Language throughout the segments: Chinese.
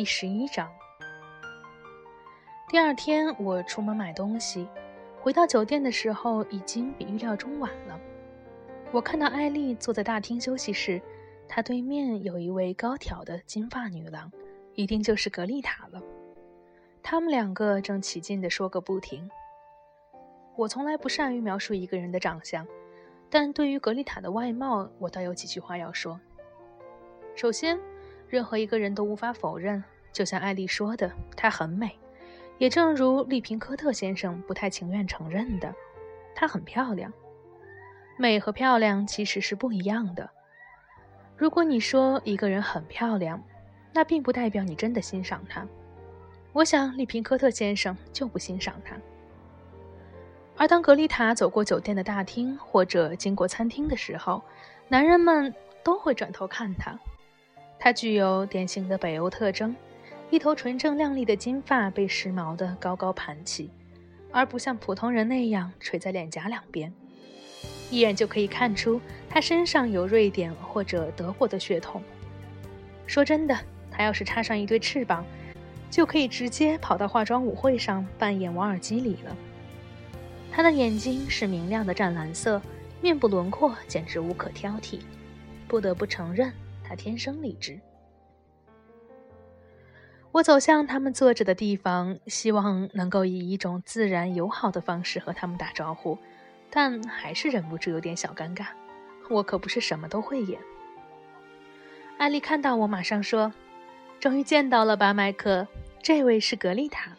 第十一章。第二天，我出门买东西，回到酒店的时候已经比预料中晚了。我看到艾丽坐在大厅休息室，她对面有一位高挑的金发女郎，一定就是格丽塔了。他们两个正起劲地说个不停。我从来不善于描述一个人的长相，但对于格丽塔的外貌，我倒有几句话要说。首先，任何一个人都无法否认，就像艾丽说的，她很美。也正如利平科特先生不太情愿承认的，她很漂亮。美和漂亮其实是不一样的。如果你说一个人很漂亮，那并不代表你真的欣赏她。我想利平科特先生就不欣赏她。而当格丽塔走过酒店的大厅或者经过餐厅的时候，男人们都会转头看她。她具有典型的北欧特征。一头纯正亮丽的金发被时髦的高高盘起，而不像普通人那样垂在脸颊两边。一眼就可以看出他身上有瑞典或者德国的血统。说真的，他要是插上一对翅膀，就可以直接跑到化妆舞会上扮演瓦尔基里了。他的眼睛是明亮的湛蓝色，面部轮廓简直无可挑剔。不得不承认，他天生丽质。我走向他们坐着的地方，希望能够以一种自然友好的方式和他们打招呼，但还是忍不住有点小尴尬。我可不是什么都会演。艾丽看到我，马上说：“终于见到了吧，麦克？这位是格丽塔。”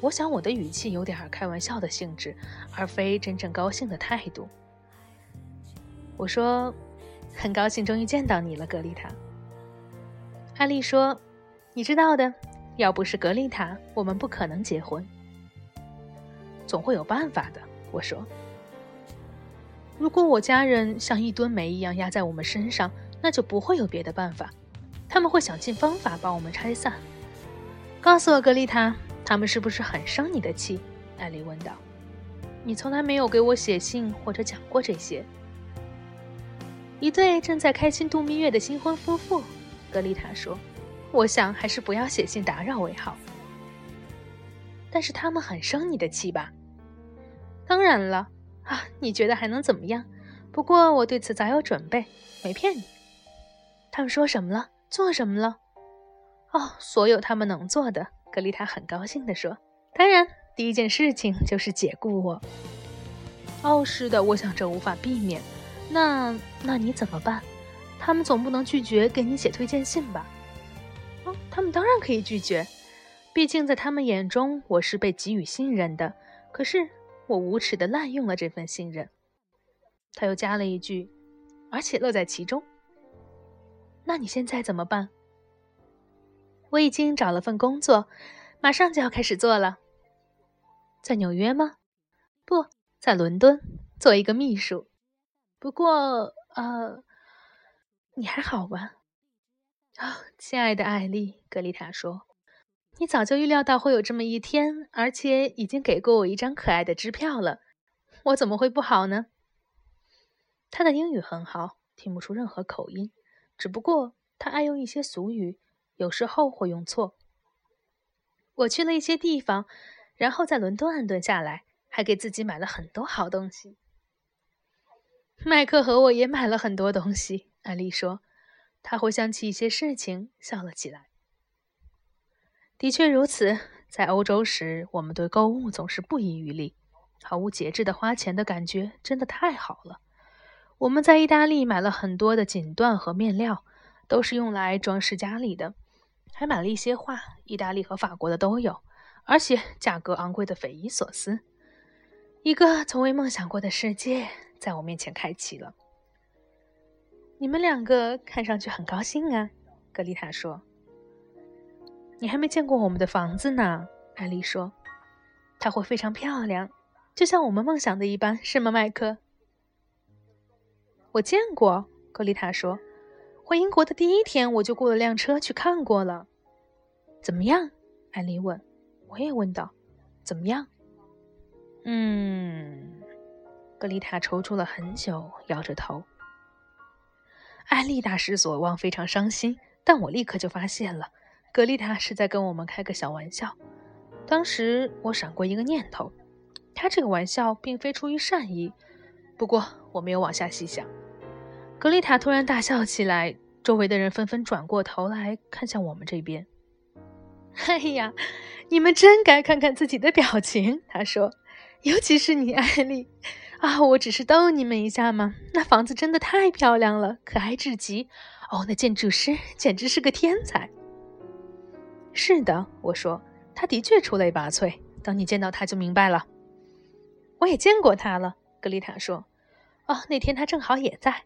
我想我的语气有点开玩笑的性质，而非真正高兴的态度。我说：“很高兴终于见到你了，格丽塔。”艾丽说。你知道的，要不是格丽塔，我们不可能结婚。总会有办法的，我说。如果我家人像一吨煤一样压在我们身上，那就不会有别的办法。他们会想尽方法把我们拆散。告诉我，格丽塔，他们是不是很生你的气？艾丽问道。你从来没有给我写信或者讲过这些。一对正在开心度蜜月的新婚夫妇，格丽塔说。我想还是不要写信打扰为好。但是他们很生你的气吧？当然了啊！你觉得还能怎么样？不过我对此早有准备，没骗你。他们说什么了？做什么了？哦，所有他们能做的。格丽塔很高兴地说：“当然，第一件事情就是解雇我。”哦，是的，我想这无法避免。那那你怎么办？他们总不能拒绝给你写推荐信吧？他们当然可以拒绝，毕竟在他们眼中我是被给予信任的。可是我无耻地滥用了这份信任。他又加了一句：“而且乐在其中。”那你现在怎么办？我已经找了份工作，马上就要开始做了。在纽约吗？不在伦敦，做一个秘书。不过，呃，你还好吧？啊，亲爱的艾丽，格丽塔说：“你早就预料到会有这么一天，而且已经给过我一张可爱的支票了。我怎么会不好呢？”他的英语很好，听不出任何口音，只不过他爱用一些俗语，有时候会用错。我去了一些地方，然后在伦敦安顿下来，还给自己买了很多好东西。麦克和我也买了很多东西，艾丽说。他回想起一些事情，笑了起来。的确如此，在欧洲时，我们对购物总是不遗余力，毫无节制的花钱的感觉真的太好了。我们在意大利买了很多的锦缎和面料，都是用来装饰家里的，还买了一些画，意大利和法国的都有，而且价格昂贵的匪夷所思。一个从未梦想过的世界在我面前开启了。你们两个看上去很高兴啊，格丽塔说。你还没见过我们的房子呢，艾丽说。它会非常漂亮，就像我们梦想的一般，是吗，麦克？我见过，格丽塔说。回英国的第一天，我就雇了辆车去看过了。怎么样？艾丽问。我也问道。怎么样？嗯，格丽塔踌躇了很久，摇着头。艾丽大失所望，非常伤心。但我立刻就发现了，格丽塔是在跟我们开个小玩笑。当时我闪过一个念头，她这个玩笑并非出于善意。不过我没有往下细想。格丽塔突然大笑起来，周围的人纷纷转过头来看向我们这边。哎呀，你们真该看看自己的表情，她说，尤其是你，艾丽。啊，我只是逗你们一下嘛。那房子真的太漂亮了，可爱至极。哦，那建筑师简直是个天才。是的，我说，他的确出类拔萃。等你见到他就明白了。我也见过他了，格丽塔说。哦，那天他正好也在。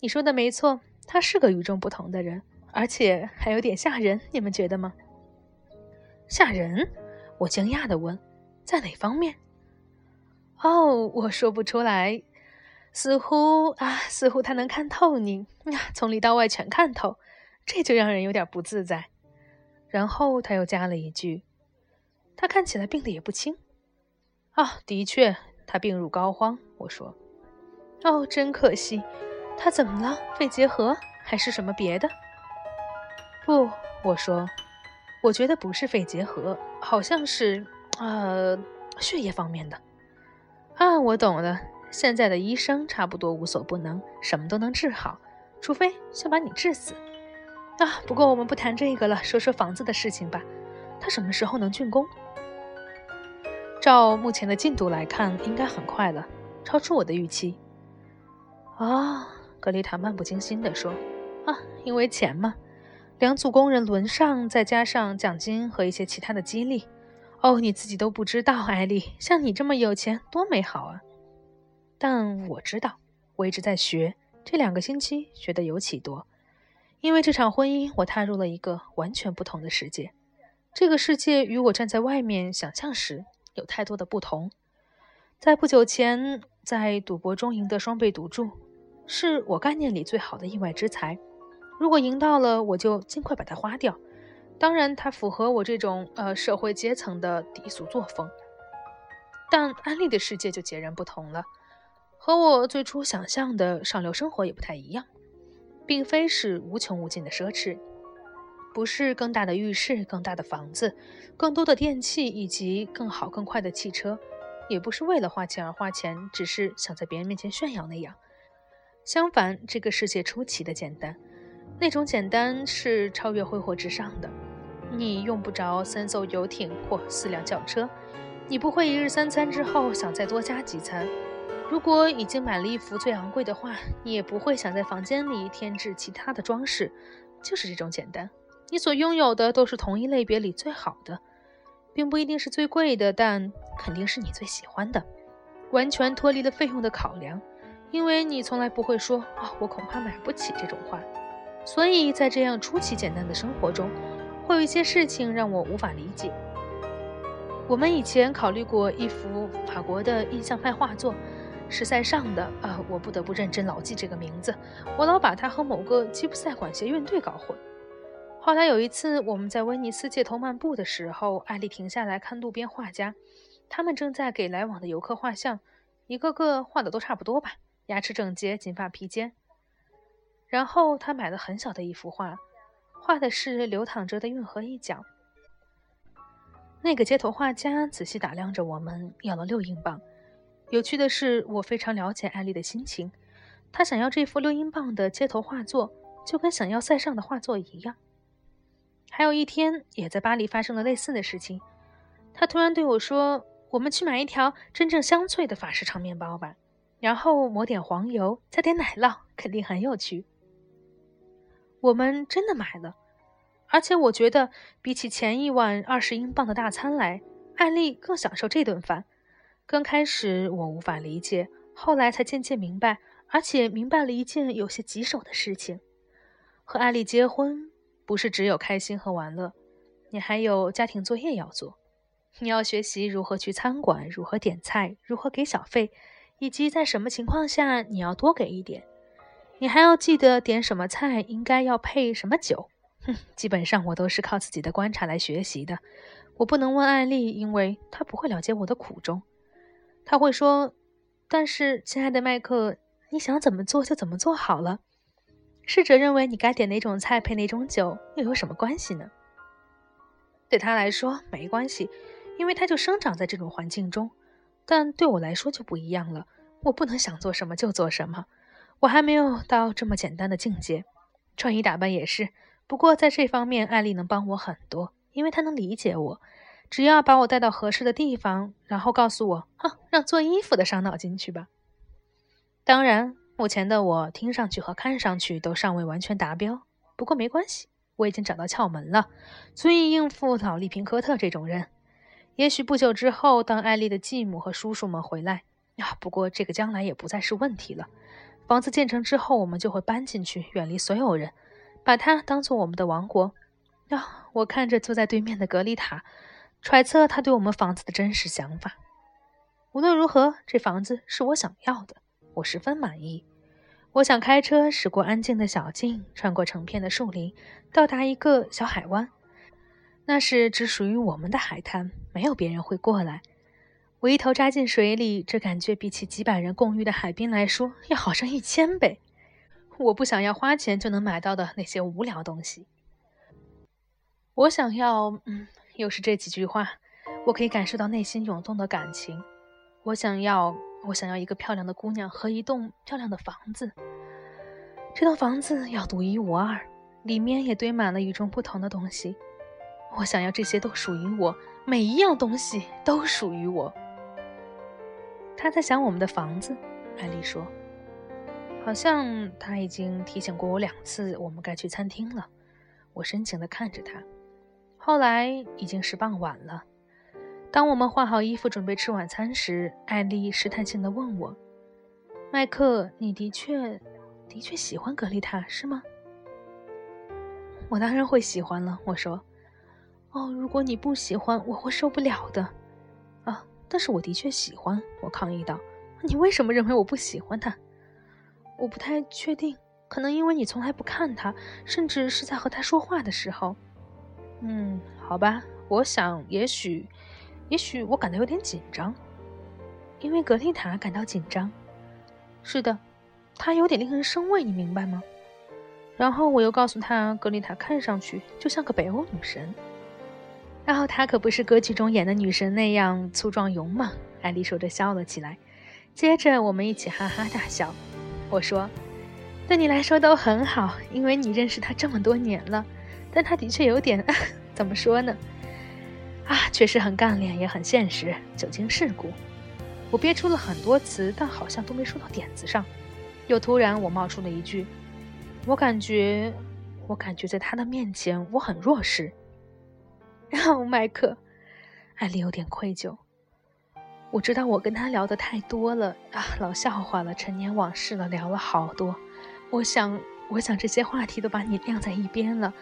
你说的没错，他是个与众不同的人，而且还有点吓人。你们觉得吗？吓人？我惊讶地问，在哪方面？哦，我说不出来。似乎啊，似乎他能看透你，从里到外全看透，这就让人有点不自在。然后他又加了一句：“他看起来病得也不轻。”啊，的确，他病入膏肓。我说：“哦，真可惜。他怎么了？肺结核还是什么别的？”不，我说。我觉得不是肺结核，好像是，呃，血液方面的。啊，我懂了。现在的医生差不多无所不能，什么都能治好，除非想把你治死。啊，不过我们不谈这个了，说说房子的事情吧。他什么时候能竣工？照目前的进度来看，应该很快了，超出我的预期。啊，格丽塔漫不经心地说：“啊，因为钱嘛。”两组工人轮上，再加上奖金和一些其他的激励。哦，你自己都不知道，艾丽，像你这么有钱，多美好啊！但我知道，我一直在学，这两个星期学的尤其多。因为这场婚姻，我踏入了一个完全不同的世界。这个世界与我站在外面想象时有太多的不同。在不久前，在赌博中赢得双倍赌注，是我概念里最好的意外之财。如果赢到了，我就尽快把它花掉。当然，它符合我这种呃社会阶层的低俗作风。但安利的世界就截然不同了，和我最初想象的上流生活也不太一样，并非是无穷无尽的奢侈，不是更大的浴室、更大的房子、更多的电器以及更好更快的汽车，也不是为了花钱而花钱，只是想在别人面前炫耀那样。相反，这个世界出奇的简单。那种简单是超越挥霍之上的。你用不着三艘游艇或四辆轿车，你不会一日三餐之后想再多加几餐。如果已经买了一幅最昂贵的画，你也不会想在房间里添置其他的装饰。就是这种简单。你所拥有的都是同一类别里最好的，并不一定是最贵的，但肯定是你最喜欢的。完全脱离了费用的考量，因为你从来不会说“啊，我恐怕买不起”这种话。所以在这样出奇简单的生活中，会有一些事情让我无法理解。我们以前考虑过一幅法国的印象派画作，是塞尚的。啊，我不得不认真牢记这个名字，我老把它和某个吉普赛管弦乐队搞混。后来有一次，我们在威尼斯街头漫步的时候，艾丽停下来看路边画家，他们正在给来往的游客画像，一个个画的都差不多吧，牙齿整洁，金发披肩。然后他买了很小的一幅画，画的是流淌着的运河一角。那个街头画家仔细打量着我们，要了六英镑。有趣的是，我非常了解艾丽的心情。她想要这幅六英镑的街头画作，就跟想要塞尚的画作一样。还有一天，也在巴黎发生了类似的事情。他突然对我说：“我们去买一条真正香脆的法式长面包吧，然后抹点黄油，加点奶酪，肯定很有趣。”我们真的买了，而且我觉得比起前一晚二十英镑的大餐来，艾丽更享受这顿饭。刚开始我无法理解，后来才渐渐明白，而且明白了一件有些棘手的事情：和艾丽结婚不是只有开心和玩乐，你还有家庭作业要做。你要学习如何去餐馆，如何点菜，如何给小费，以及在什么情况下你要多给一点。你还要记得点什么菜，应该要配什么酒。哼，基本上我都是靠自己的观察来学习的。我不能问艾丽，因为她不会了解我的苦衷。她会说：“但是，亲爱的麦克，你想怎么做就怎么做好了。试着认为你该点哪种菜配哪种酒，又有什么关系呢？”对他来说没关系，因为他就生长在这种环境中。但对我来说就不一样了，我不能想做什么就做什么，我还没有到这么简单的境界。穿衣打扮也是，不过在这方面，艾丽能帮我很多，因为她能理解我。只要把我带到合适的地方，然后告诉我：“哼，让做衣服的伤脑筋去吧。”当然，目前的我听上去和看上去都尚未完全达标，不过没关系，我已经找到窍门了，足以应付老利平科特这种人。也许不久之后，当艾丽的继母和叔叔们回来，啊，不过这个将来也不再是问题了。房子建成之后，我们就会搬进去，远离所有人，把它当做我们的王国。啊，我看着坐在对面的格丽塔。揣测他对我们房子的真实想法。无论如何，这房子是我想要的，我十分满意。我想开车驶过安静的小径，穿过成片的树林，到达一个小海湾。那是只属于我们的海滩，没有别人会过来。我一头扎进水里，这感觉比起几百人共浴的海滨来说，要好上一千倍。我不想要花钱就能买到的那些无聊东西。我想要，嗯。又是这几句话，我可以感受到内心涌动的感情。我想要，我想要一个漂亮的姑娘和一栋漂亮的房子。这栋房子要独一无二，里面也堆满了与众不同的东西。我想要这些都属于我，每一样东西都属于我。他在想我们的房子，艾丽说，好像他已经提醒过我两次，我们该去餐厅了。我深情地看着他。后来已经是傍晚了。当我们换好衣服准备吃晚餐时，艾丽试探性地问我：“麦克，你的确，的确喜欢格丽塔，是吗？”我当然会喜欢了。我说：“哦，如果你不喜欢，我会受不了的。”但是我的确喜欢。我抗议道：“你为什么认为我不喜欢他？”我不太确定，可能因为你从来不看他，甚至是在和他说话的时候。嗯，好吧，我想，也许，也许我感到有点紧张，因为格丽塔感到紧张。是的，她有点令人生畏，你明白吗？然后我又告诉她，格丽塔看上去就像个北欧女神。然后她可不是歌剧中演的女神那样粗壮勇猛。艾丽说着笑了起来，接着我们一起哈哈大笑。我说：“对你来说都很好，因为你认识她这么多年了。”但他的确有点，怎么说呢？啊，确实很干练，也很现实，久经世故。我憋出了很多词，但好像都没说到点子上。又突然，我冒出了一句：“我感觉，我感觉在他的面前，我很弱势。” 然后麦克，艾丽有点愧疚。我知道我跟他聊的太多了啊，老笑话了，陈年往事了，聊了好多。我想，我想这些话题都把你晾在一边了。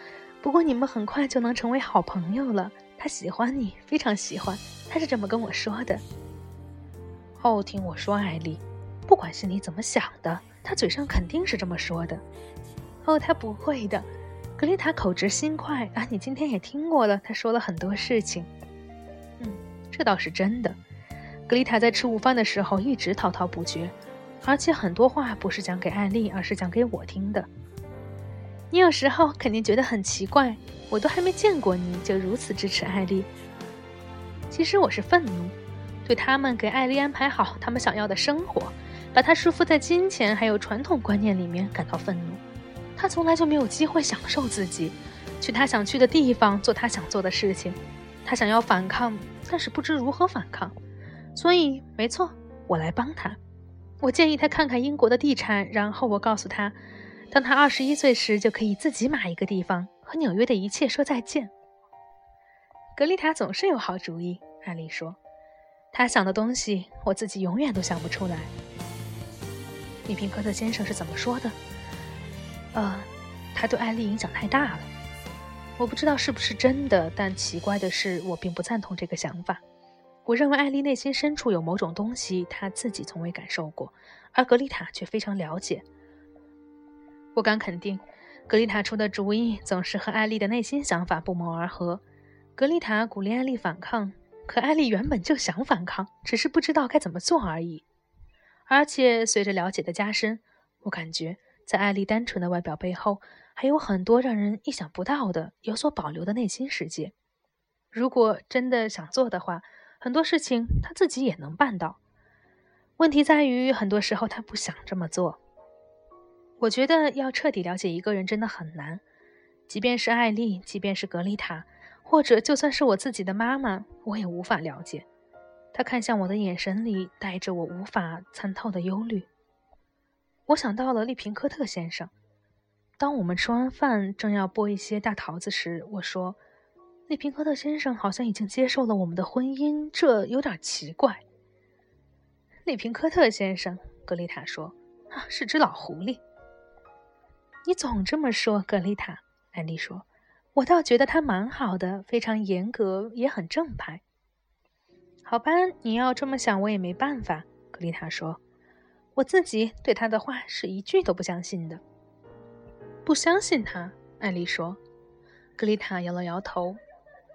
不过你们很快就能成为好朋友了。他喜欢你，非常喜欢，他是这么跟我说的。哦，听我说，艾丽，不管心里怎么想的，他嘴上肯定是这么说的。哦，他不会的。格丽塔口直心快啊，你今天也听过了，她说了很多事情。嗯，这倒是真的。格丽塔在吃午饭的时候一直滔滔不绝，而且很多话不是讲给艾丽，而是讲给我听的。你有时候肯定觉得很奇怪，我都还没见过你就如此支持艾丽。其实我是愤怒，对他们给艾丽安排好他们想要的生活，把她束缚在金钱还有传统观念里面感到愤怒。他从来就没有机会享受自己，去他想去的地方，做他想做的事情。他想要反抗，但是不知如何反抗。所以，没错，我来帮他。我建议他看看英国的地产，然后我告诉他。当他二十一岁时，就可以自己买一个地方，和纽约的一切说再见。格丽塔总是有好主意，艾丽说。他想的东西，我自己永远都想不出来。米平科特先生是怎么说的？呃，他对艾丽影响太大了。我不知道是不是真的，但奇怪的是，我并不赞同这个想法。我认为艾丽内心深处有某种东西，她自己从未感受过，而格丽塔却非常了解。我敢肯定，格丽塔出的主意总是和艾丽的内心想法不谋而合。格丽塔鼓励艾丽反抗，可艾丽原本就想反抗，只是不知道该怎么做而已。而且随着了解的加深，我感觉在艾丽单纯的外表背后，还有很多让人意想不到的、有所保留的内心世界。如果真的想做的话，很多事情他自己也能办到。问题在于，很多时候他不想这么做。我觉得要彻底了解一个人真的很难，即便是艾丽，即便是格丽塔，或者就算是我自己的妈妈，我也无法了解。他看向我的眼神里带着我无法参透的忧虑。我想到了利平科特先生。当我们吃完饭，正要剥一些大桃子时，我说：“利平科特先生好像已经接受了我们的婚姻，这有点奇怪。”利平科特先生，格丽塔说：“啊，是只老狐狸。”你总这么说，格丽塔。艾丽说：“我倒觉得他蛮好的，非常严格，也很正派。”好吧，你要这么想，我也没办法。格丽塔说：“我自己对他的话是一句都不相信的。”不相信他，艾丽说。格丽塔摇了摇头。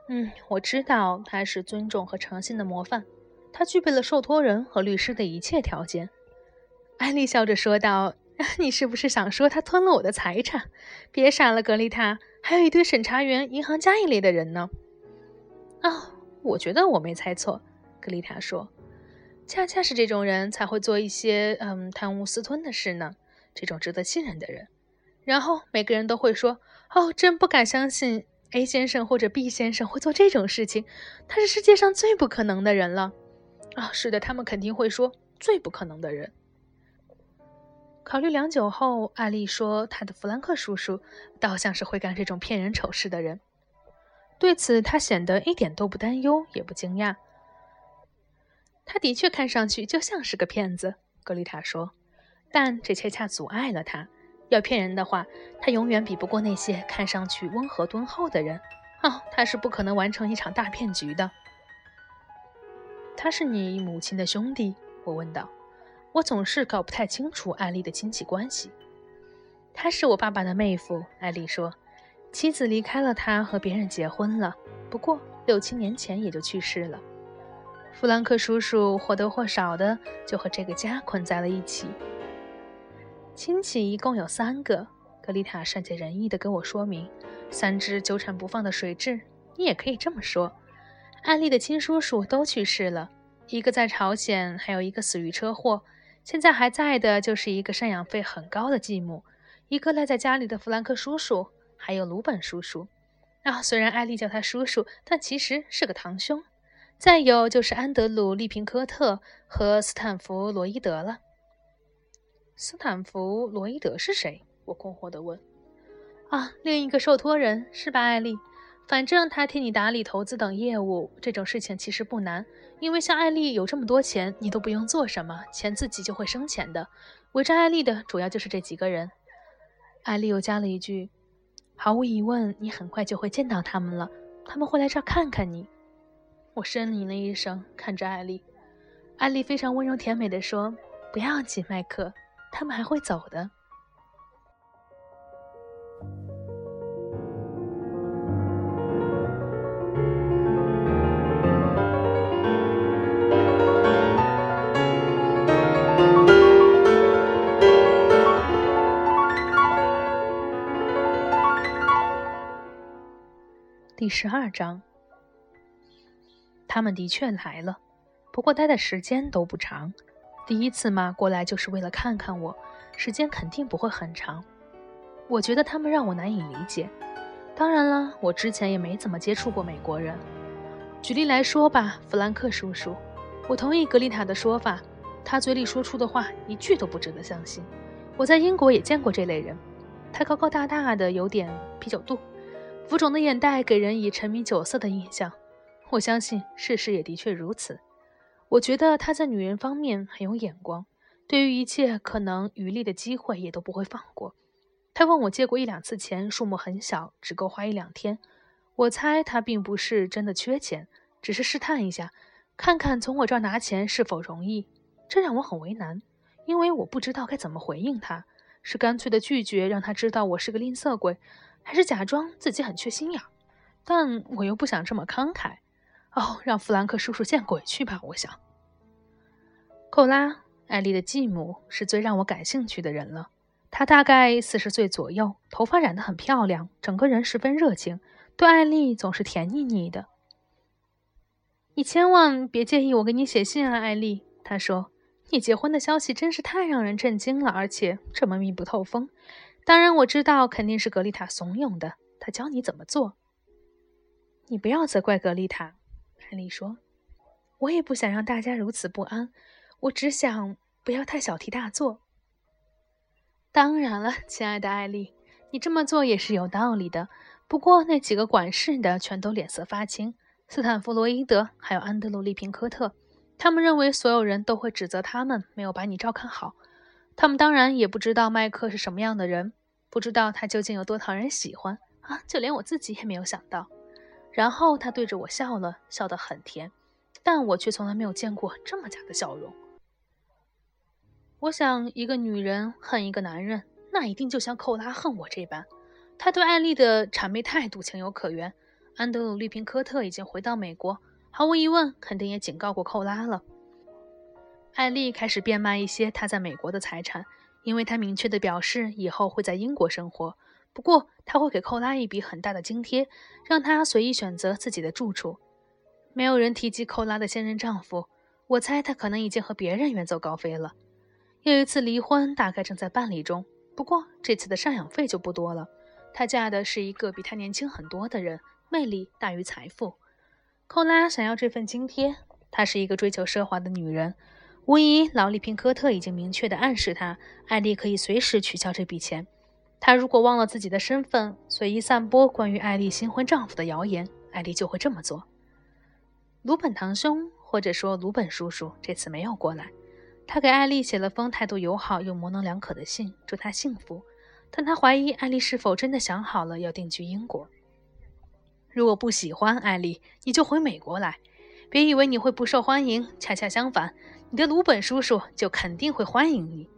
嗯，我知道他是尊重和诚信的模范，他具备了受托人和律师的一切条件。艾丽笑着说道：“ 你是不是想说他吞了我的财产？别傻了，格丽塔，还有一堆审查员、银行家一类的人呢。”啊，我觉得我没猜错，格丽塔说。恰恰是这种人才会做一些嗯贪污私吞的事呢，这种值得信任的人。然后每个人都会说：“哦，真不敢相信 A 先生或者 B 先生会做这种事情，他是世界上最不可能的人了。”啊，是的，他们肯定会说最不可能的人。考虑良久后，艾丽说：“她的弗兰克叔叔倒像是会干这种骗人丑事的人。”对此，他显得一点都不担忧，也不惊讶。他的确看上去就像是个骗子，格丽塔说，但这恰恰阻碍了他。要骗人的话，他永远比不过那些看上去温和敦厚的人。哦，他是不可能完成一场大骗局的。他是你母亲的兄弟？我问道。我总是搞不太清楚艾丽的亲戚关系。他是我爸爸的妹夫，艾丽说。妻子离开了他，和别人结婚了。不过六七年前也就去世了。弗兰克叔叔或多或少的就和这个家捆在了一起。亲戚一共有三个，格丽塔善解人意地跟我说明，三只纠缠不放的水蛭，你也可以这么说。艾丽的亲叔叔都去世了，一个在朝鲜，还有一个死于车祸，现在还在的就是一个赡养费很高的继母，一个赖在家里的弗兰克叔叔，还有鲁本叔叔。啊，虽然艾丽叫他叔叔，但其实是个堂兄。再有就是安德鲁·利平科特和斯坦福·罗伊德了。斯坦福·罗伊德是谁？我困惑地问。啊，另一个受托人是吧，艾丽？反正他替你打理投资等业务，这种事情其实不难，因为像艾丽有这么多钱，你都不用做什么，钱自己就会生钱的。围着艾丽的主要就是这几个人。艾丽又加了一句：“毫无疑问，你很快就会见到他们了，他们会来这儿看看你。”我呻吟了一声，看着艾丽。艾丽非常温柔甜美地说：“不要紧，麦克。”他们还会走的。第十二章，他们的确来了，不过待的时间都不长。第一次嘛，过来就是为了看看我，时间肯定不会很长。我觉得他们让我难以理解。当然了，我之前也没怎么接触过美国人。举例来说吧，弗兰克叔叔，我同意格丽塔的说法，他嘴里说出的话一句都不值得相信。我在英国也见过这类人，他高高大大的，有点啤酒肚，浮肿的眼袋给人以沉迷酒色的印象。我相信事实也的确如此。我觉得他在女人方面很有眼光，对于一切可能渔利的机会也都不会放过。他问我借过一两次钱，数目很小，只够花一两天。我猜他并不是真的缺钱，只是试探一下，看看从我这儿拿钱是否容易。这让我很为难，因为我不知道该怎么回应他：是干脆的拒绝，让他知道我是个吝啬鬼，还是假装自己很缺心眼？但我又不想这么慷慨。哦，让弗兰克叔叔见鬼去吧！我想。寇拉，艾丽的继母是最让我感兴趣的人了。她大概四十岁左右，头发染得很漂亮，整个人十分热情，对艾丽总是甜腻腻的。你千万别介意我给你写信啊，艾丽。”她说：“你结婚的消息真是太让人震惊了，而且这么密不透风。当然，我知道肯定是格丽塔怂恿的，她教你怎么做。你不要责怪格丽塔。”艾丽说：“我也不想让大家如此不安，我只想不要太小题大做。”当然了，亲爱的艾丽，你这么做也是有道理的。不过那几个管事的全都脸色发青，斯坦福·罗伊德还有安德鲁利平科特，他们认为所有人都会指责他们没有把你照看好。他们当然也不知道麦克是什么样的人，不知道他究竟有多讨人喜欢啊！就连我自己也没有想到。然后他对着我笑了笑，得很甜，但我却从来没有见过这么假的笑容。我想，一个女人恨一个男人，那一定就像寇拉恨我这般。他对艾丽的谄媚态度情有可原。安德鲁·利平科特已经回到美国，毫无疑问，肯定也警告过寇拉了。艾丽开始变卖一些他在美国的财产，因为他明确地表示以后会在英国生活。不过，他会给寇拉一笔很大的津贴，让他随意选择自己的住处。没有人提及寇拉的现任丈夫，我猜他可能已经和别人远走高飞了。又一次离婚大概正在办理中，不过这次的赡养费就不多了。她嫁的是一个比她年轻很多的人，魅力大于财富。寇拉想要这份津贴，她是一个追求奢华的女人。无疑，劳利平科特已经明确地暗示她，艾丽可以随时取消这笔钱。她如果忘了自己的身份，随意散播关于艾丽新婚丈夫的谣言，艾丽就会这么做。鲁本堂兄，或者说鲁本叔叔，这次没有过来。他给艾丽写了封态度友好又模棱两可的信，祝她幸福。但他怀疑艾丽是否真的想好了要定居英国。如果不喜欢艾丽，你就回美国来。别以为你会不受欢迎，恰恰相反，你的鲁本叔叔就肯定会欢迎你。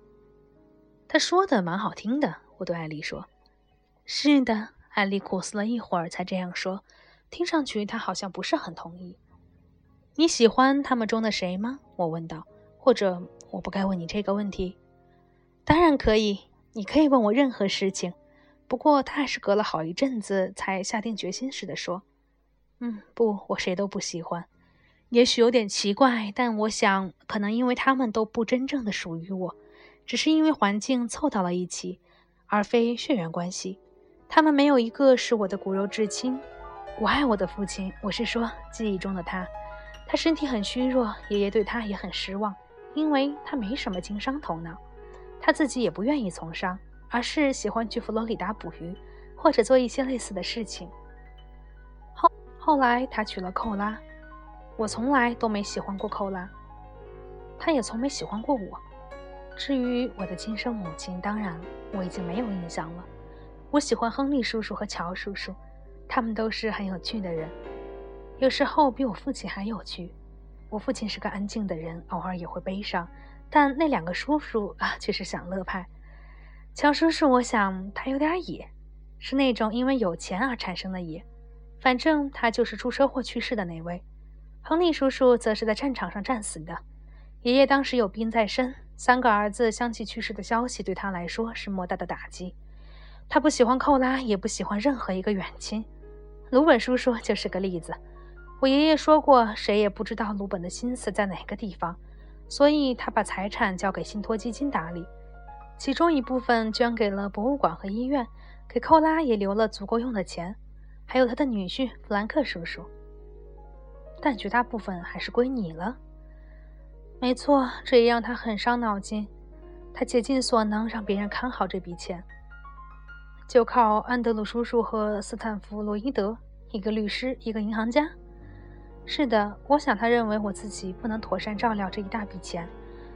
他说的蛮好听的，我对艾丽说。是的，艾丽苦思了一会儿才这样说，听上去她好像不是很同意。你喜欢他们中的谁吗？我问道。或者。我不该问你这个问题，当然可以，你可以问我任何事情。不过他还是隔了好一阵子才下定决心似的说：“嗯，不，我谁都不喜欢。也许有点奇怪，但我想可能因为他们都不真正的属于我，只是因为环境凑到了一起，而非血缘关系。他们没有一个是我的骨肉至亲。我爱我的父亲，我是说记忆中的他。他身体很虚弱，爷爷对他也很失望。”因为他没什么经商头脑，他自己也不愿意从商，而是喜欢去佛罗里达捕鱼，或者做一些类似的事情。后后来他娶了寇拉，我从来都没喜欢过寇拉，他也从没喜欢过我。至于我的亲生母亲，当然我已经没有印象了。我喜欢亨利叔叔和乔叔叔，他们都是很有趣的人，有时候比我父亲还有趣。我父亲是个安静的人，偶尔也会悲伤，但那两个叔叔啊，却是享乐派。乔叔叔，我想他有点野，是那种因为有钱而产生的野。反正他就是出车祸去世的那位。亨利叔叔则是在战场上战死的。爷爷当时有病在身，三个儿子相继去世的消息对他来说是莫大的打击。他不喜欢寇拉，也不喜欢任何一个远亲。鲁本叔叔就是个例子。我爷爷说过，谁也不知道鲁本的心思在哪个地方，所以他把财产交给信托基金打理，其中一部分捐给了博物馆和医院，给寇拉也留了足够用的钱，还有他的女婿弗兰克叔叔。但绝大部分还是归你了。没错，这也让他很伤脑筋。他竭尽所能让别人看好这笔钱，就靠安德鲁叔叔和斯坦福罗伊德，一个律师，一个银行家。是的，我想他认为我自己不能妥善照料这一大笔钱。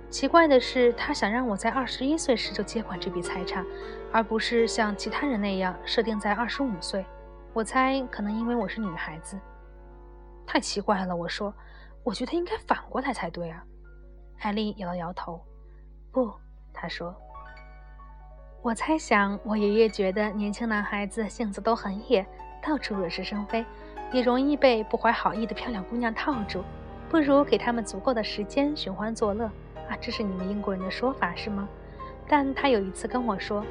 奇怪的是，他想让我在二十一岁时就接管这笔财产，而不是像其他人那样设定在二十五岁。我猜，可能因为我是女孩子。太奇怪了，我说，我觉得应该反过来才对啊。艾丽摇了摇头。不，她说，我猜想，我爷爷觉得年轻男孩子性子都很野，到处惹是生非。也容易被不怀好意的漂亮姑娘套住，不如给他们足够的时间寻欢作乐啊！这是你们英国人的说法是吗？但他有一次跟我说，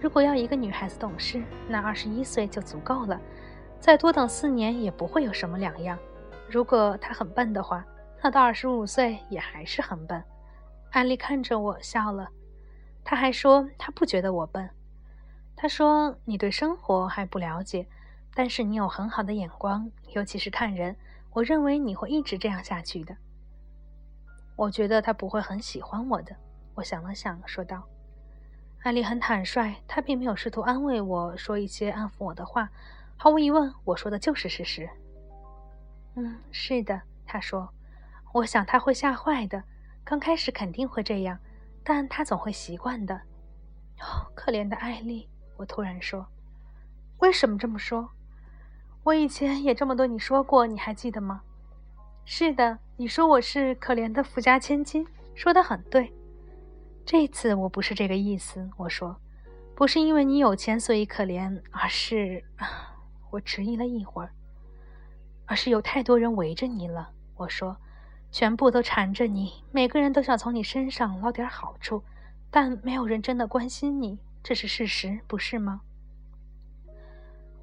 如果要一个女孩子懂事，那二十一岁就足够了，再多等四年也不会有什么两样。如果他很笨的话，那到二十五岁也还是很笨。艾丽看着我笑了，他还说他不觉得我笨。他说你对生活还不了解，但是你有很好的眼光，尤其是看人。我认为你会一直这样下去的。我觉得他不会很喜欢我的。我想了想，说道：“艾丽很坦率，她并没有试图安慰我说一些安抚我的话。毫无疑问，我说的就是事实。”“嗯，是的。”他说。“我想他会吓坏的。刚开始肯定会这样，但他总会习惯的。”“哦，可怜的艾丽！”我突然说。“为什么这么说？”我以前也这么对你说过，你还记得吗？是的，你说我是可怜的富家千金，说的很对。这次我不是这个意思，我说，不是因为你有钱所以可怜，而是……我迟疑了一会儿，而是有太多人围着你了。我说，全部都缠着你，每个人都想从你身上捞点好处，但没有人真的关心你，这是事实，不是吗？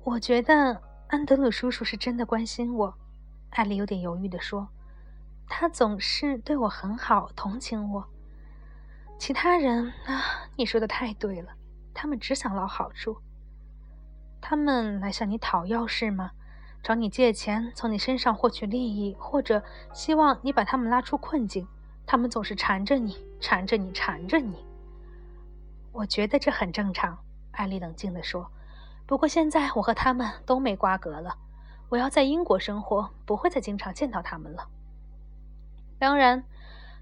我觉得。安德鲁叔叔是真的关心我，艾丽有点犹豫地说：“他总是对我很好，同情我。其他人啊，你说的太对了，他们只想捞好处。他们来向你讨要是吗？找你借钱，从你身上获取利益，或者希望你把他们拉出困境。他们总是缠着你，缠着你，缠着你。我觉得这很正常。”艾丽冷静地说。不过现在我和他们都没瓜葛了，我要在英国生活，不会再经常见到他们了。当然，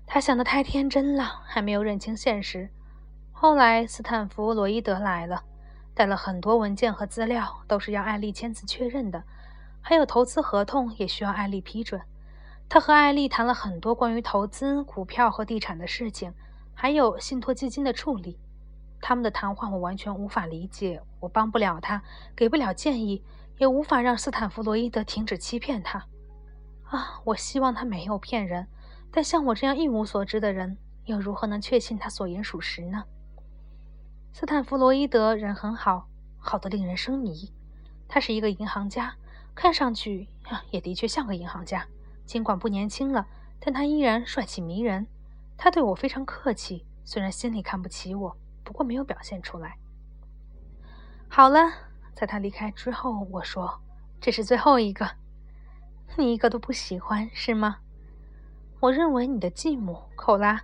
他想的太天真了，还没有认清现实。后来斯坦福·罗伊德来了，带了很多文件和资料，都是要艾丽签字确认的，还有投资合同也需要艾丽批准。他和艾丽谈了很多关于投资、股票和地产的事情，还有信托基金的处理。他们的谈话我完全无法理解，我帮不了他，给不了建议，也无法让斯坦福罗伊德停止欺骗他。啊，我希望他没有骗人，但像我这样一无所知的人，又如何能确信他所言属实呢？斯坦福罗伊德人很好，好的令人生疑。他是一个银行家，看上去，也的确像个银行家。尽管不年轻了，但他依然帅气迷人。他对我非常客气，虽然心里看不起我。不过没有表现出来。好了，在他离开之后，我说：“这是最后一个，你一个都不喜欢是吗？”我认为你的继母寇拉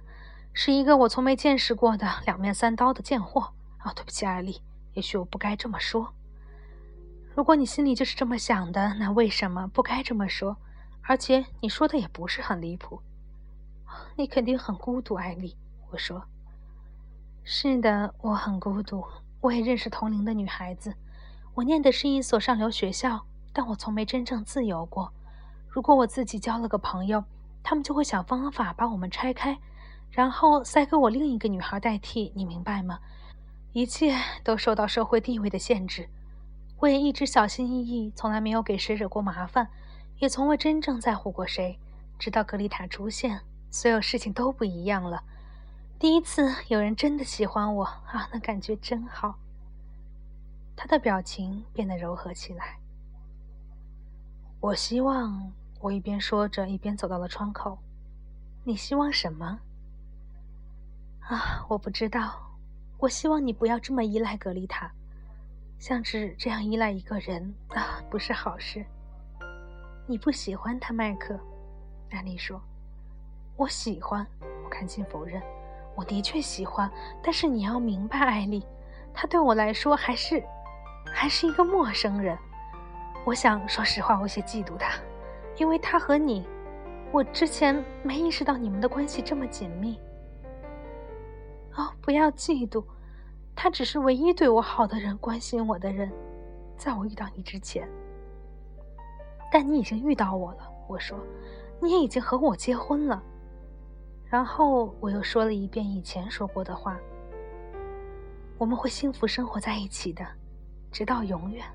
是一个我从没见识过的两面三刀的贱货。啊，对不起，艾丽，也许我不该这么说。如果你心里就是这么想的，那为什么不该这么说？而且你说的也不是很离谱。你肯定很孤独，艾丽。我说。是的，我很孤独。我也认识同龄的女孩子。我念的是一所上流学校，但我从没真正自由过。如果我自己交了个朋友，他们就会想方法把我们拆开，然后塞给我另一个女孩代替。你明白吗？一切都受到社会地位的限制。我也一直小心翼翼，从来没有给谁惹过麻烦，也从未真正在乎过谁。直到格丽塔出现，所有事情都不一样了。第一次有人真的喜欢我啊，那感觉真好。他的表情变得柔和起来。我希望，我一边说着，一边走到了窗口。你希望什么？啊，我不知道。我希望你不要这么依赖格丽塔，像是这样依赖一个人啊，不是好事。你不喜欢他，麦克？安妮说。我喜欢。我赶紧否认。我的确喜欢，但是你要明白，艾丽，他对我来说还是，还是一个陌生人。我想说实话，我有些嫉妒他，因为他和你，我之前没意识到你们的关系这么紧密。哦，不要嫉妒，他只是唯一对我好的人，关心我的人，在我遇到你之前。但你已经遇到我了，我说，你也已经和我结婚了。然后我又说了一遍以前说过的话：“我们会幸福生活在一起的，直到永远。”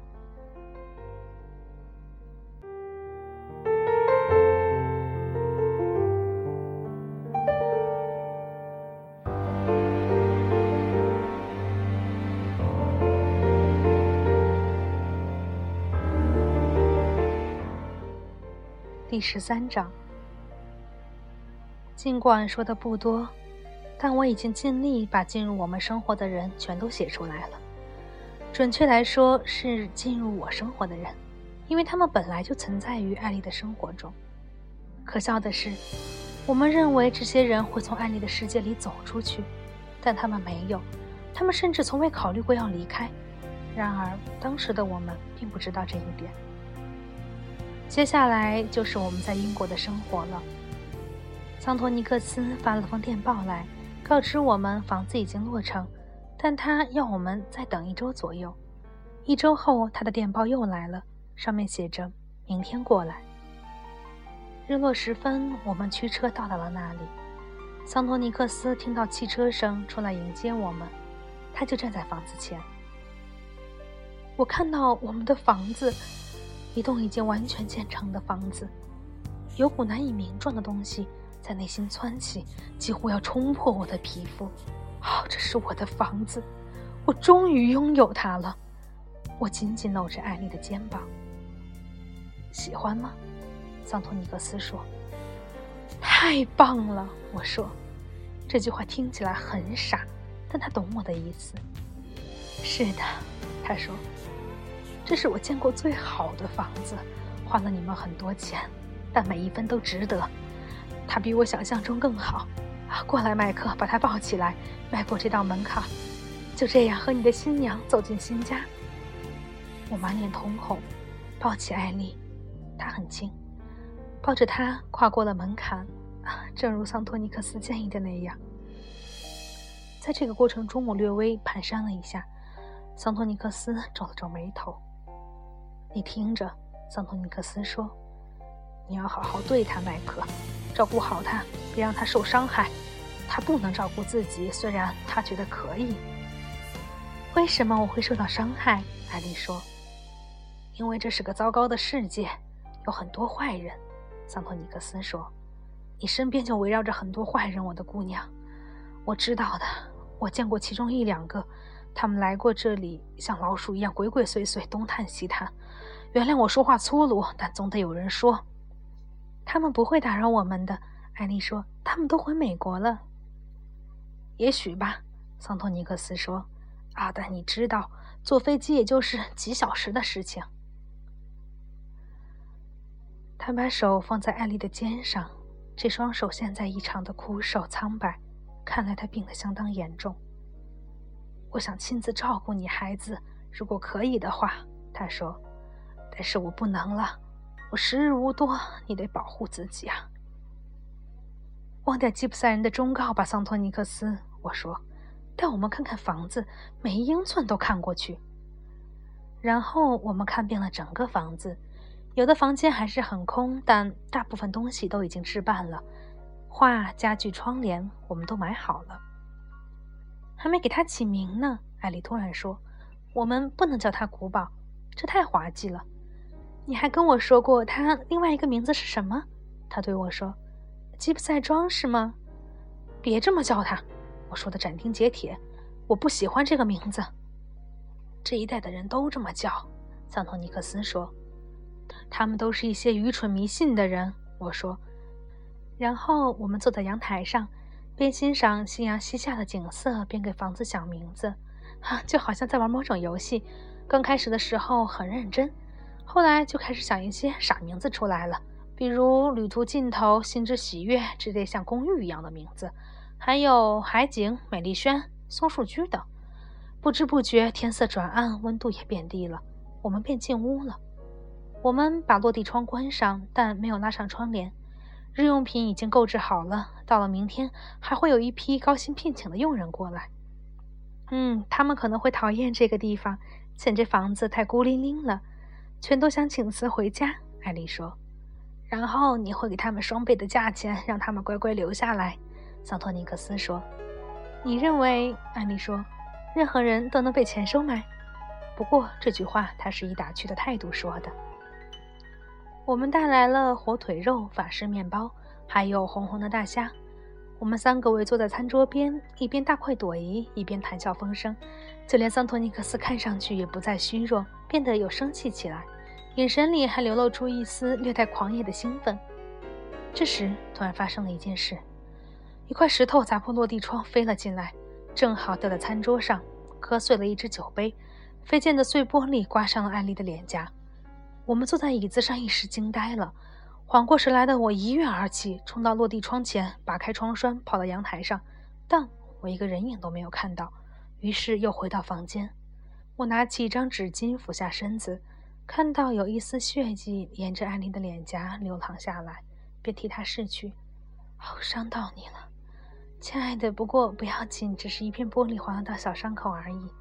第十三章。尽管说的不多，但我已经尽力把进入我们生活的人全都写出来了。准确来说，是进入我生活的人，因为他们本来就存在于艾丽的生活中。可笑的是，我们认为这些人会从艾丽的世界里走出去，但他们没有，他们甚至从未考虑过要离开。然而，当时的我们并不知道这一点。接下来就是我们在英国的生活了。桑托尼克斯发了封电报来，告知我们房子已经落成，但他要我们再等一周左右。一周后，他的电报又来了，上面写着“明天过来”。日落时分，我们驱车到达了那里。桑托尼克斯听到汽车声，出来迎接我们。他就站在房子前。我看到我们的房子，一栋已经完全建成的房子，有股难以名状的东西在内心窜起，几乎要冲破我的皮肤。哦，这是我的房子，我终于拥有它了。我紧紧搂着艾丽的肩膀。喜欢吗？桑托尼克斯说：“太棒了。”我说，这句话听起来很傻，但他懂我的意思。是的，他说。这是我见过最好的房子，花了你们很多钱，但每一分都值得。它比我想象中更好。啊，过来，麦克，把它抱起来，迈过这道门槛，就这样和你的新娘走进新家。我满脸通红，抱起艾丽，她很轻，抱着她跨过了门槛。正如桑托尼克斯建议的那样。在这个过程中，我略微蹒跚了一下。桑托尼克斯皱了皱眉头。你听着，桑托尼克斯说：“你要好好对他，麦克，照顾好他，别让他受伤害。他不能照顾自己，虽然他觉得可以。”为什么我会受到伤害？艾丽说：“因为这是个糟糕的世界，有很多坏人。”桑托尼克斯说：“你身边就围绕着很多坏人，我的姑娘。我知道的，我见过其中一两个，他们来过这里，像老鼠一样鬼鬼祟祟，东探西探。”原谅我说话粗鲁，但总得有人说。他们不会打扰我们的，艾丽说。他们都回美国了。也许吧，桑托尼克斯说。啊，但你知道，坐飞机也就是几小时的事情。他把手放在艾丽的肩上，这双手现在异常的枯瘦苍白，看来他病得相当严重。我想亲自照顾你，孩子，如果可以的话，他说。但是我不能了，我时日无多，你得保护自己啊！忘掉吉普赛人的忠告吧，桑托尼克斯。我说，带我们看看房子，每一英寸都看过去。然后我们看遍了整个房子，有的房间还是很空，但大部分东西都已经置办了，画、家具、窗帘我们都买好了。还没给它起名呢，艾丽突然说：“我们不能叫它古堡，这太滑稽了。”你还跟我说过他另外一个名字是什么？他对我说：“吉普赛庄是吗？”别这么叫他，我说的斩钉截铁。我不喜欢这个名字。这一代的人都这么叫，桑托尼克斯说。他们都是一些愚蠢迷信的人，我说。然后我们坐在阳台上，边欣赏夕阳西下的景色，边给房子想名字，哈，就好像在玩某种游戏。刚开始的时候很认真。后来就开始想一些傻名字出来了，比如“旅途尽头”“心之喜悦”之类像公寓一样的名字，还有“海景”“美丽轩”“松树居”等。不知不觉，天色转暗，温度也变低了，我们便进屋了。我们把落地窗关上，但没有拉上窗帘。日用品已经购置好了，到了明天还会有一批高薪聘请的佣人过来。嗯，他们可能会讨厌这个地方，嫌这房子太孤零零了。全都想请辞回家，艾丽说。然后你会给他们双倍的价钱，让他们乖乖留下来。桑托尼克斯说。你认为，艾丽说，任何人都能被钱收买？不过这句话他是以打趣的态度说的。我们带来了火腿肉、法式面包，还有红红的大虾。我们三个围坐在餐桌边，一边大快朵颐，一边谈笑风生。就连桑托尼克斯看上去也不再虚弱，变得有生气起来。眼神里还流露出一丝略带狂野的兴奋。这时，突然发生了一件事：一块石头砸破落地窗，飞了进来，正好掉在餐桌上，磕碎了一只酒杯。飞溅的碎玻璃刮伤了艾丽的脸颊。我们坐在椅子上，一时惊呆了。缓过神来的我一跃而起，冲到落地窗前，拔开窗栓，跑到阳台上，但我一个人影都没有看到。于是又回到房间。我拿起一张纸巾，俯下身子，看到有一丝血迹沿着艾丽的脸颊流淌下来，便替她拭去。哦，伤到你了，亲爱的。不过不要紧，只是一片玻璃划到小伤口而已。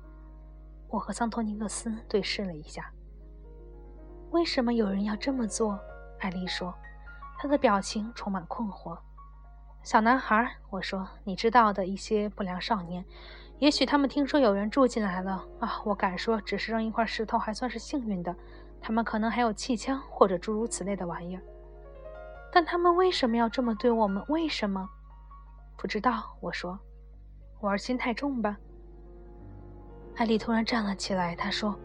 我和桑托尼克斯对视了一下。为什么有人要这么做？艾丽说，她的表情充满困惑。小男孩，我说，你知道的一些不良少年，也许他们听说有人住进来了啊。我敢说，只是扔一块石头还算是幸运的，他们可能还有气枪或者诸如此类的玩意儿。但他们为什么要这么对我们？为什么？不知道。我说，玩心太重吧。艾丽突然站了起来，她说：“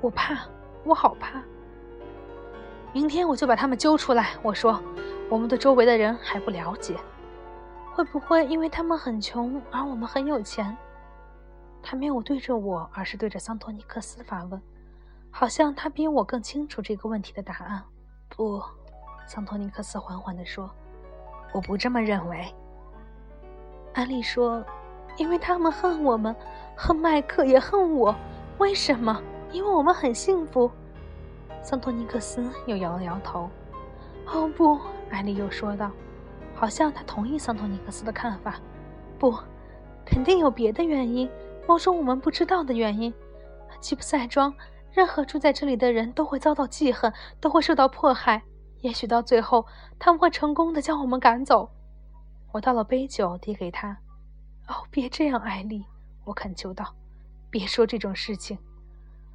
我怕，我好怕。”明天我就把他们揪出来。我说：“我们对周围的人还不了解，会不会因为他们很穷而我们很有钱？”他没有对着我，而是对着桑托尼克斯发问，好像他比我更清楚这个问题的答案。不，桑托尼克斯缓缓地说：“我不这么认为。”安丽说：“因为他们恨我们，恨麦克也恨我。为什么？因为我们很幸福。”桑托尼克斯又摇了摇头。“哦不！”艾丽又说道，好像他同意桑托尼克斯的看法。“不，肯定有别的原因，某种我们不知道的原因。吉普赛庄，任何住在这里的人都会遭到记恨，都会受到迫害。也许到最后，他们会成功的将我们赶走。”我倒了杯酒，递给他。“哦，别这样，艾丽！”我恳求道，“别说这种事情，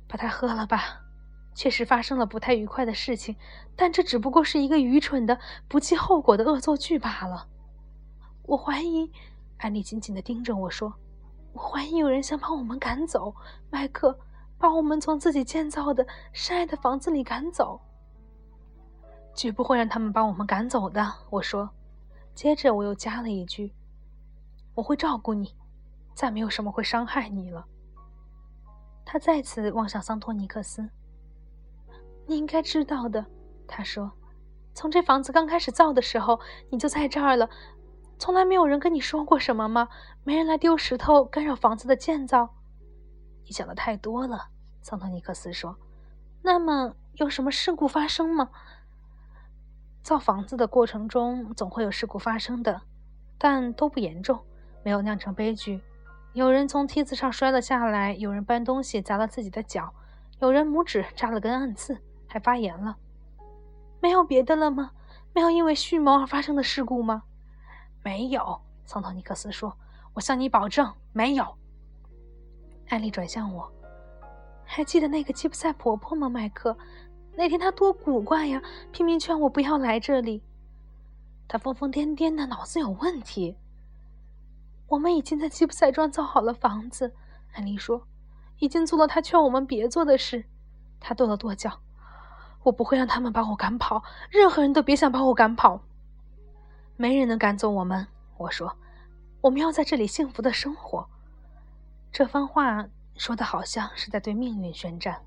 把它喝了吧。”确实发生了不太愉快的事情，但这只不过是一个愚蠢的、不计后果的恶作剧罢了。我怀疑，安妮紧紧地盯着我说：“我怀疑有人想把我们赶走，麦克，把我们从自己建造的深爱的房子里赶走。绝不会让他们把我们赶走的。”我说。接着我又加了一句：“我会照顾你，再没有什么会伤害你了。”他再次望向桑托尼克斯。你应该知道的，他说：“从这房子刚开始造的时候，你就在这儿了。从来没有人跟你说过什么吗？没人来丢石头干扰房子的建造。”你想的太多了，桑托尼克斯说。“那么有什么事故发生吗？”造房子的过程中总会有事故发生的，但都不严重，没有酿成悲剧。有人从梯子上摔了下来，有人搬东西砸了自己的脚，有人拇指扎了根暗刺。还发炎了，没有别的了吗？没有因为蓄谋而发生的事故吗？没有，桑托尼克斯说：“我向你保证，没有。”艾丽转向我，还记得那个吉普赛婆婆吗？麦克，那天她多古怪呀，拼命劝我不要来这里。她疯疯癫癫的，脑子有问题。我们已经在吉普赛庄造好了房子，艾丽说，已经做了她劝我们别做的事。她跺了跺脚。我不会让他们把我赶跑，任何人都别想把我赶跑。没人能赶走我们。我说，我们要在这里幸福的生活。这番话说的好像是在对命运宣战。